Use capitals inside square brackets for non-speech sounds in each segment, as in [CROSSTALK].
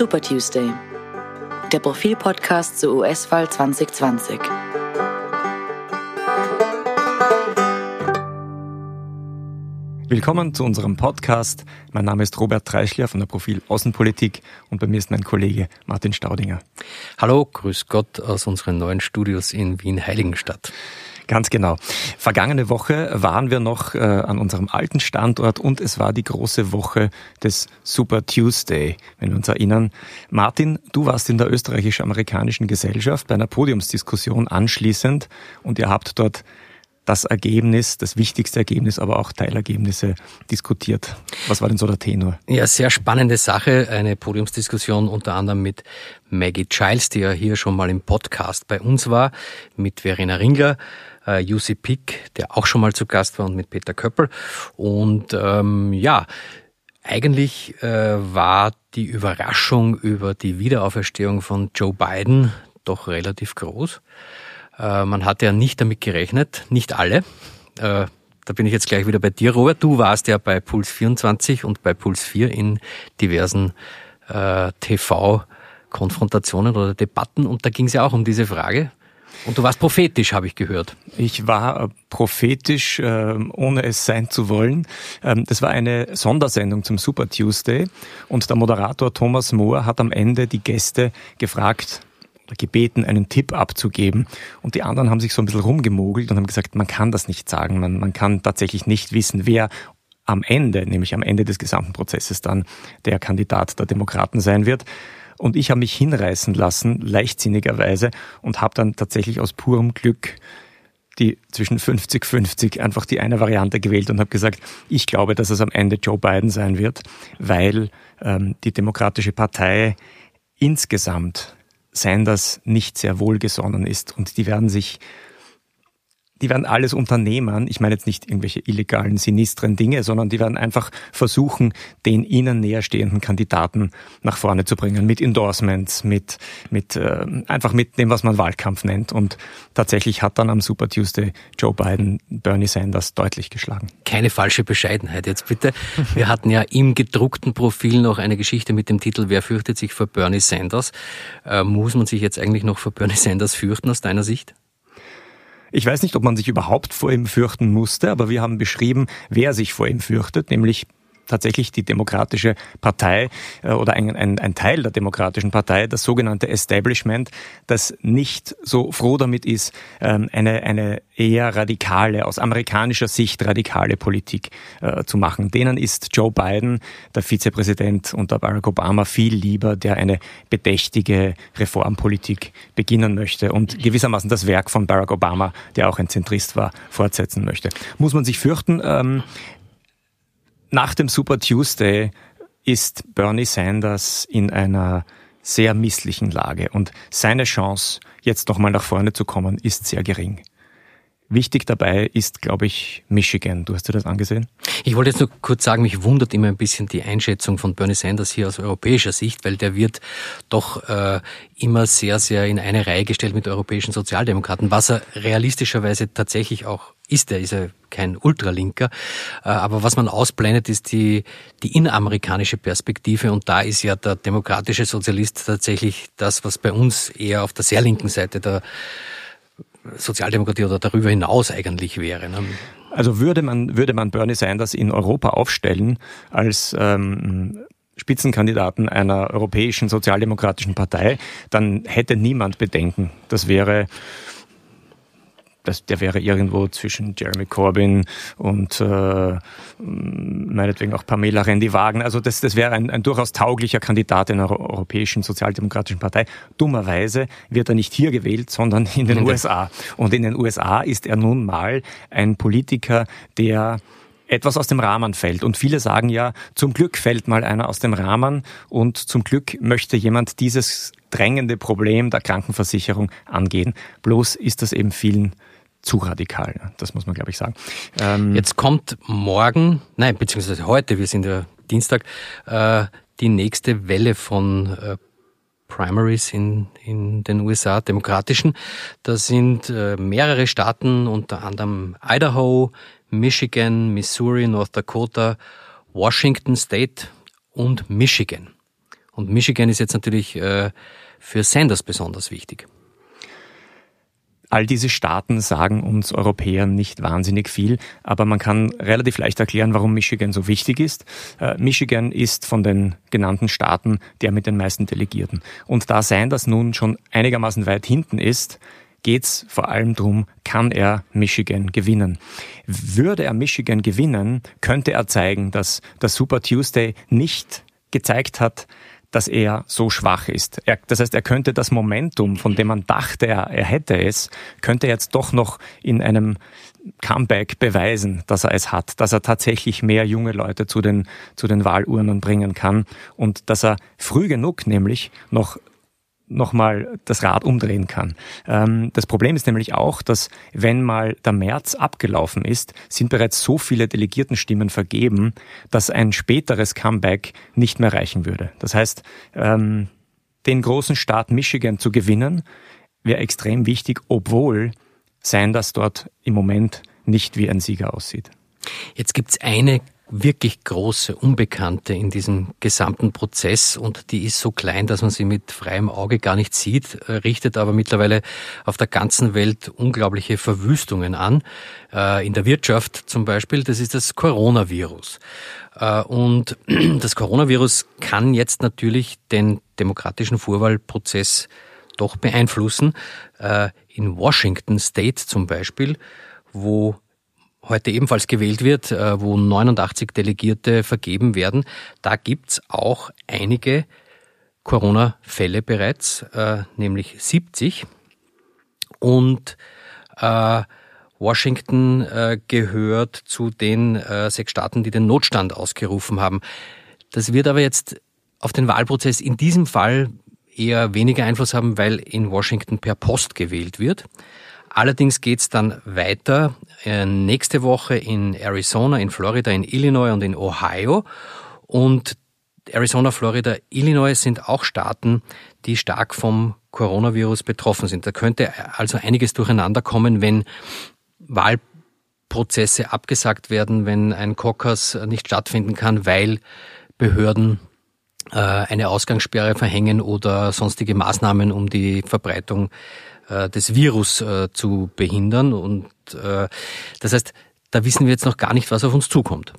Super Tuesday, der Profil-Podcast zur US-Wahl 2020. Willkommen zu unserem Podcast. Mein Name ist Robert Treischler von der Profil Außenpolitik und bei mir ist mein Kollege Martin Staudinger. Hallo, grüß Gott aus unseren neuen Studios in Wien-Heiligenstadt. Ganz genau. Vergangene Woche waren wir noch äh, an unserem alten Standort und es war die große Woche des Super Tuesday, wenn wir uns erinnern. Martin, du warst in der österreichisch-amerikanischen Gesellschaft bei einer Podiumsdiskussion anschließend und ihr habt dort das Ergebnis, das wichtigste Ergebnis, aber auch Teilergebnisse diskutiert. Was war denn so der Tenor? Ja, sehr spannende Sache. Eine Podiumsdiskussion unter anderem mit Maggie Giles, die ja hier schon mal im Podcast bei uns war, mit Verena Ringler, äh, UC Pick, der auch schon mal zu Gast war und mit Peter Köppel. Und ähm, ja, eigentlich äh, war die Überraschung über die Wiederauferstehung von Joe Biden doch relativ groß. Äh, man hat ja nicht damit gerechnet, nicht alle. Äh, da bin ich jetzt gleich wieder bei dir, Robert. Du warst ja bei Puls 24 und bei Puls 4 in diversen äh, TV-Konfrontationen oder Debatten und da ging es ja auch um diese Frage. Und du warst prophetisch, habe ich gehört. Ich war prophetisch, ohne es sein zu wollen. Ähm, das war eine Sondersendung zum Super Tuesday und der Moderator Thomas Mohr hat am Ende die Gäste gefragt, gebeten, einen Tipp abzugeben. Und die anderen haben sich so ein bisschen rumgemogelt und haben gesagt, man kann das nicht sagen. Man, man kann tatsächlich nicht wissen, wer am Ende, nämlich am Ende des gesamten Prozesses dann der Kandidat der Demokraten sein wird. Und ich habe mich hinreißen lassen, leichtsinnigerweise, und habe dann tatsächlich aus purem Glück die zwischen 50-50 einfach die eine Variante gewählt und habe gesagt, ich glaube, dass es am Ende Joe Biden sein wird, weil ähm, die Demokratische Partei insgesamt Sanders nicht sehr wohlgesonnen ist und die werden sich die werden alles unternehmen. Ich meine jetzt nicht irgendwelche illegalen, sinistren Dinge, sondern die werden einfach versuchen, den ihnen näherstehenden Kandidaten nach vorne zu bringen mit Endorsements, mit, mit äh, einfach mit dem, was man Wahlkampf nennt. Und tatsächlich hat dann am Super Tuesday Joe Biden Bernie Sanders deutlich geschlagen. Keine falsche Bescheidenheit jetzt bitte. Wir hatten ja im gedruckten Profil noch eine Geschichte mit dem Titel Wer fürchtet sich vor Bernie Sanders? Äh, muss man sich jetzt eigentlich noch vor Bernie Sanders fürchten aus deiner Sicht? Ich weiß nicht, ob man sich überhaupt vor ihm fürchten musste, aber wir haben beschrieben, wer sich vor ihm fürchtet, nämlich tatsächlich die Demokratische Partei äh, oder ein, ein, ein, Teil der Demokratischen Partei, das sogenannte Establishment, das nicht so froh damit ist, ähm, eine, eine eher radikale, aus amerikanischer Sicht radikale Politik äh, zu machen. Denen ist Joe Biden, der Vizepräsident unter Barack Obama, viel lieber, der eine bedächtige Reformpolitik beginnen möchte und gewissermaßen das Werk von Barack Obama, der auch ein Zentrist war, fortsetzen möchte. Muss man sich fürchten, ähm, nach dem Super Tuesday ist Bernie Sanders in einer sehr misslichen Lage und seine Chance, jetzt nochmal nach vorne zu kommen, ist sehr gering. Wichtig dabei ist, glaube ich, Michigan. Du hast dir das angesehen? Ich wollte jetzt nur kurz sagen, mich wundert immer ein bisschen die Einschätzung von Bernie Sanders hier aus europäischer Sicht, weil der wird doch äh, immer sehr, sehr in eine Reihe gestellt mit europäischen Sozialdemokraten, was er realistischerweise tatsächlich auch ist. Er ist ja kein Ultralinker. Äh, aber was man ausblendet, ist die, die inamerikanische Perspektive. Und da ist ja der demokratische Sozialist tatsächlich das, was bei uns eher auf der sehr linken Seite der Sozialdemokratie oder darüber hinaus eigentlich wäre. Ne? Also würde man, würde man Bernie Sanders in Europa aufstellen als ähm, Spitzenkandidaten einer europäischen sozialdemokratischen Partei, dann hätte niemand Bedenken. Das wäre das, der wäre irgendwo zwischen Jeremy Corbyn und äh, meinetwegen auch Pamela Rendi-Wagen. Also das, das wäre ein, ein durchaus tauglicher Kandidat in einer europäischen sozialdemokratischen Partei. Dummerweise wird er nicht hier gewählt, sondern in den. USA. Und in den USA ist er nun mal ein Politiker, der etwas aus dem Rahmen fällt. Und viele sagen ja, zum Glück fällt mal einer aus dem Rahmen und zum Glück möchte jemand dieses drängende Problem der Krankenversicherung angehen. Bloß ist das eben vielen zu radikal. Das muss man, glaube ich, sagen. Ähm Jetzt kommt morgen, nein, beziehungsweise heute, wir sind ja Dienstag, äh, die nächste Welle von äh, Primaries in, in den USA, demokratischen. Da sind äh, mehrere Staaten, unter anderem Idaho, Michigan, Missouri, North Dakota, Washington State und Michigan. Und Michigan ist jetzt natürlich äh, für Sanders besonders wichtig. All diese Staaten sagen uns Europäern nicht wahnsinnig viel, aber man kann relativ leicht erklären, warum Michigan so wichtig ist. Äh, Michigan ist von den genannten Staaten der mit den meisten Delegierten. Und da Sanders nun schon einigermaßen weit hinten ist, geht's vor allem drum, kann er Michigan gewinnen. Würde er Michigan gewinnen, könnte er zeigen, dass der Super Tuesday nicht gezeigt hat, dass er so schwach ist. Er, das heißt, er könnte das Momentum, von dem man dachte, er, er hätte es, könnte jetzt doch noch in einem Comeback beweisen, dass er es hat, dass er tatsächlich mehr junge Leute zu den, zu den Wahlurnen bringen kann und dass er früh genug nämlich noch nochmal das Rad umdrehen kann. Ähm, das Problem ist nämlich auch, dass wenn mal der März abgelaufen ist, sind bereits so viele Delegiertenstimmen vergeben, dass ein späteres Comeback nicht mehr reichen würde. Das heißt, ähm, den großen Staat Michigan zu gewinnen, wäre extrem wichtig, obwohl Sanders dort im Moment nicht wie ein Sieger aussieht. Jetzt gibt's eine wirklich große Unbekannte in diesem gesamten Prozess und die ist so klein, dass man sie mit freiem Auge gar nicht sieht, äh, richtet aber mittlerweile auf der ganzen Welt unglaubliche Verwüstungen an. Äh, in der Wirtschaft zum Beispiel, das ist das Coronavirus. Äh, und [CLEARS THROAT] das Coronavirus kann jetzt natürlich den demokratischen Vorwahlprozess doch beeinflussen. In Washington State zum Beispiel, wo heute ebenfalls gewählt wird, äh, wo 89 Delegierte vergeben werden. Da gibt's auch einige Corona-Fälle bereits, äh, nämlich 70. Und äh, Washington gehört zu den sechs Staaten, die den Notstand ausgerufen haben. Das wird aber jetzt auf den Wahlprozess in diesem Fall eher weniger Einfluss haben, weil in Washington per Post gewählt wird. Allerdings geht's dann weiter äh, nächste Woche in Arizona, in Florida, in Illinois und in Ohio. Und Arizona, Florida, Illinois sind auch Staaten, die stark vom Coronavirus betroffen sind. Da könnte also einiges durcheinander kommen, wenn Wahlprozesse abgesagt werden, wenn ein Caucus nicht stattfinden kann, weil Behörden äh, eine Ausgangssperre verhängen oder sonstige Maßnahmen, um die Verbreitung des Virus äh, zu behindern. Und äh, das heißt, da wissen wir jetzt noch gar nicht, was auf uns zukommt.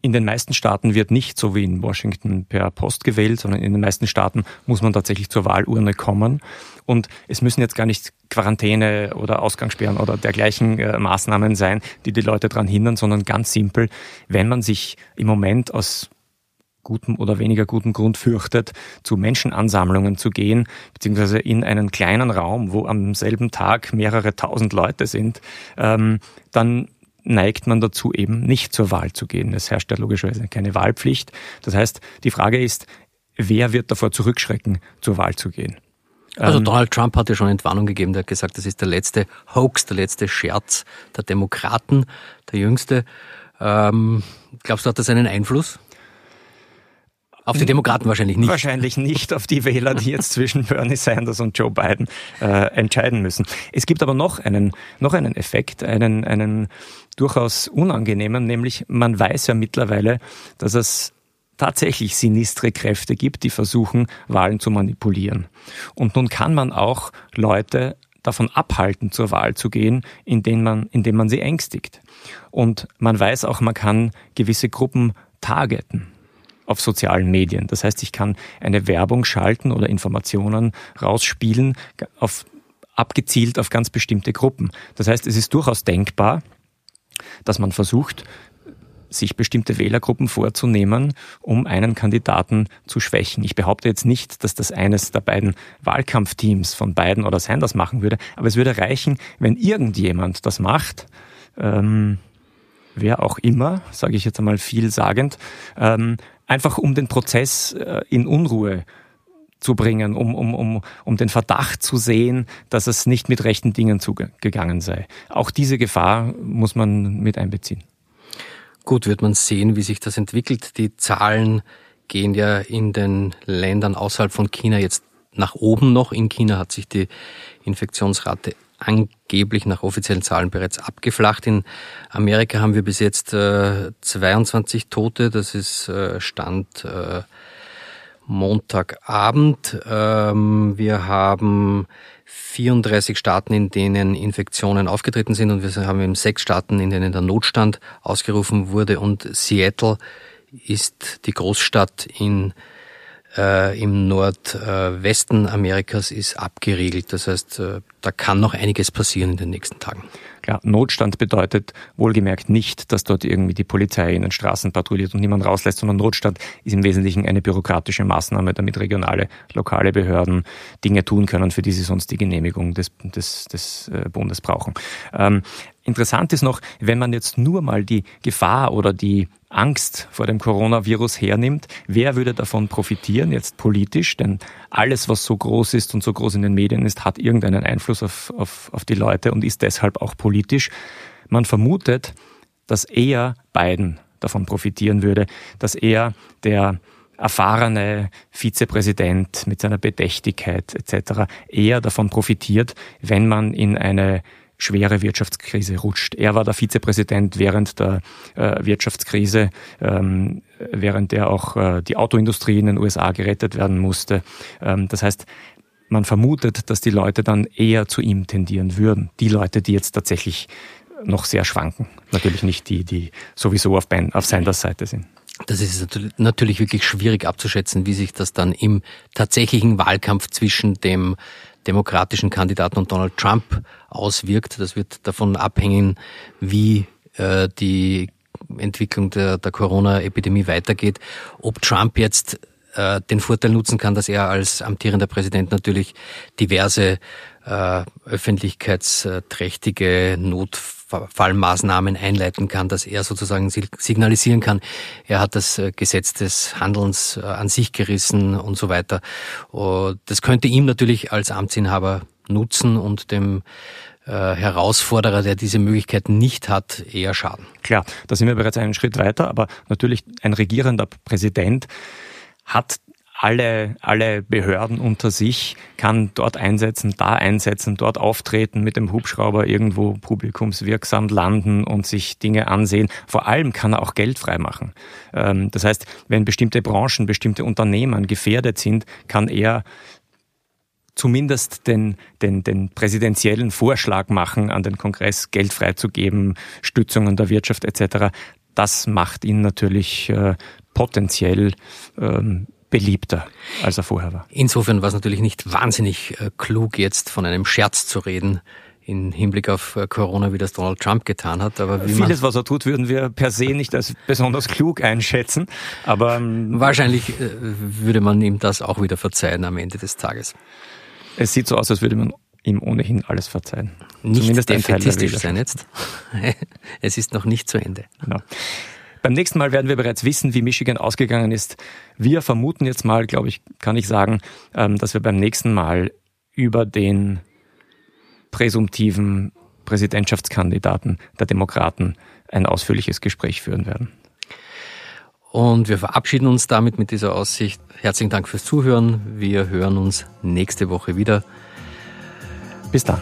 In den meisten Staaten wird nicht so wie in Washington per Post gewählt, sondern in den meisten Staaten muss man tatsächlich zur Wahlurne kommen. Und es müssen jetzt gar nicht Quarantäne oder Ausgangssperren oder dergleichen äh, Maßnahmen sein, die die Leute daran hindern, sondern ganz simpel, wenn man sich im Moment aus gutem oder weniger guten Grund fürchtet, zu Menschenansammlungen zu gehen, beziehungsweise in einen kleinen Raum, wo am selben Tag mehrere tausend Leute sind, ähm, dann neigt man dazu eben nicht zur Wahl zu gehen. Es herrscht ja logischerweise keine Wahlpflicht. Das heißt, die Frage ist, wer wird davor zurückschrecken, zur Wahl zu gehen? Also ähm, Donald Trump hat ja schon Entwarnung gegeben, der hat gesagt, das ist der letzte Hoax, der letzte Scherz der Demokraten, der jüngste. Ähm, glaubst du, hat das einen Einfluss? Auf die Demokraten wahrscheinlich nicht. Wahrscheinlich nicht auf die Wähler, die jetzt zwischen Bernie Sanders und Joe Biden äh, entscheiden müssen. Es gibt aber noch einen, noch einen Effekt, einen, einen durchaus unangenehmen, nämlich man weiß ja mittlerweile, dass es tatsächlich sinistre Kräfte gibt, die versuchen, Wahlen zu manipulieren. Und nun kann man auch Leute davon abhalten, zur Wahl zu gehen, indem man, indem man sie ängstigt. Und man weiß auch, man kann gewisse Gruppen targeten auf sozialen Medien. Das heißt, ich kann eine Werbung schalten oder Informationen rausspielen auf abgezielt auf ganz bestimmte Gruppen. Das heißt, es ist durchaus denkbar, dass man versucht, sich bestimmte Wählergruppen vorzunehmen, um einen Kandidaten zu schwächen. Ich behaupte jetzt nicht, dass das eines der beiden Wahlkampfteams von Biden oder Sanders machen würde, aber es würde reichen, wenn irgendjemand das macht, ähm, wer auch immer, sage ich jetzt einmal vielsagend, ähm, einfach um den Prozess äh, in Unruhe zu bringen, um, um, um, um den Verdacht zu sehen, dass es nicht mit rechten Dingen zugegangen sei. Auch diese Gefahr muss man mit einbeziehen. Gut, wird man sehen, wie sich das entwickelt. Die Zahlen gehen ja in den Ländern außerhalb von China jetzt nach oben noch. In China hat sich die Infektionsrate angeblich nach offiziellen Zahlen bereits abgeflacht. In Amerika haben wir bis jetzt äh, 22 Tote. Das ist äh, Stand äh, Montagabend. Ähm, wir haben 34 Staaten, in denen Infektionen aufgetreten sind und wir haben eben sechs Staaten, in denen der Notstand ausgerufen wurde und Seattle ist die Großstadt in äh, im Nordwesten Amerikas ist abgeriegelt. Das heißt, äh, da kann noch einiges passieren in den nächsten Tagen. Ja, Notstand bedeutet wohlgemerkt nicht, dass dort irgendwie die Polizei in den Straßen patrouilliert und niemand rauslässt, sondern Notstand ist im Wesentlichen eine bürokratische Maßnahme, damit regionale, lokale Behörden Dinge tun können, für die sie sonst die Genehmigung des, des, des äh, Bundes brauchen. Ähm, Interessant ist noch, wenn man jetzt nur mal die Gefahr oder die Angst vor dem Coronavirus hernimmt, wer würde davon profitieren, jetzt politisch? Denn alles, was so groß ist und so groß in den Medien ist, hat irgendeinen Einfluss auf, auf, auf die Leute und ist deshalb auch politisch. Man vermutet, dass eher Biden davon profitieren würde, dass er der erfahrene Vizepräsident mit seiner Bedächtigkeit etc. eher davon profitiert, wenn man in eine schwere Wirtschaftskrise rutscht. Er war der Vizepräsident während der äh, Wirtschaftskrise, ähm, während der auch äh, die Autoindustrie in den USA gerettet werden musste. Ähm, das heißt, man vermutet, dass die Leute dann eher zu ihm tendieren würden. Die Leute, die jetzt tatsächlich noch sehr schwanken. Natürlich nicht die, die sowieso auf, ben, auf Sanders Seite sind. Das ist natürlich wirklich schwierig abzuschätzen, wie sich das dann im tatsächlichen Wahlkampf zwischen dem demokratischen Kandidaten und Donald Trump auswirkt. Das wird davon abhängen, wie äh, die Entwicklung der, der Corona-Epidemie weitergeht. Ob Trump jetzt äh, den Vorteil nutzen kann, dass er als amtierender Präsident natürlich diverse äh, öffentlichkeitsträchtige Notfallmaßnahmen einleiten kann, dass er sozusagen signalisieren kann, er hat das äh, Gesetz des Handelns äh, an sich gerissen und so weiter. Das könnte ihm natürlich als Amtsinhaber nutzen und dem äh, Herausforderer, der diese Möglichkeit nicht hat, eher schaden. Klar, da sind wir bereits einen Schritt weiter, aber natürlich ein regierender Präsident hat alle, alle Behörden unter sich, kann dort einsetzen, da einsetzen, dort auftreten, mit dem Hubschrauber irgendwo publikumswirksam landen und sich Dinge ansehen. Vor allem kann er auch Geld freimachen. Ähm, das heißt, wenn bestimmte Branchen, bestimmte Unternehmen gefährdet sind, kann er zumindest den, den, den präsidentiellen Vorschlag machen, an den Kongress Geld freizugeben, Stützungen der Wirtschaft etc. Das macht ihn natürlich äh, potenziell ähm, beliebter, als er vorher war. Insofern war es natürlich nicht wahnsinnig äh, klug, jetzt von einem Scherz zu reden in Hinblick auf äh, Corona, wie das Donald Trump getan hat. Aber Vieles, was er tut, würden wir per se nicht als besonders klug einschätzen. Aber ähm, wahrscheinlich äh, würde man ihm das auch wieder verzeihen am Ende des Tages. Es sieht so aus, als würde man ihm ohnehin alles verzeihen. Nicht Zumindest defetistisch sein jetzt. [LAUGHS] es ist noch nicht zu Ende. Genau. Beim nächsten Mal werden wir bereits wissen, wie Michigan ausgegangen ist. Wir vermuten jetzt mal, glaube ich, kann ich sagen, ähm, dass wir beim nächsten Mal über den präsumtiven Präsidentschaftskandidaten der Demokraten ein ausführliches Gespräch führen werden. Und wir verabschieden uns damit mit dieser Aussicht. Herzlichen Dank fürs Zuhören. Wir hören uns nächste Woche wieder. Bis dann.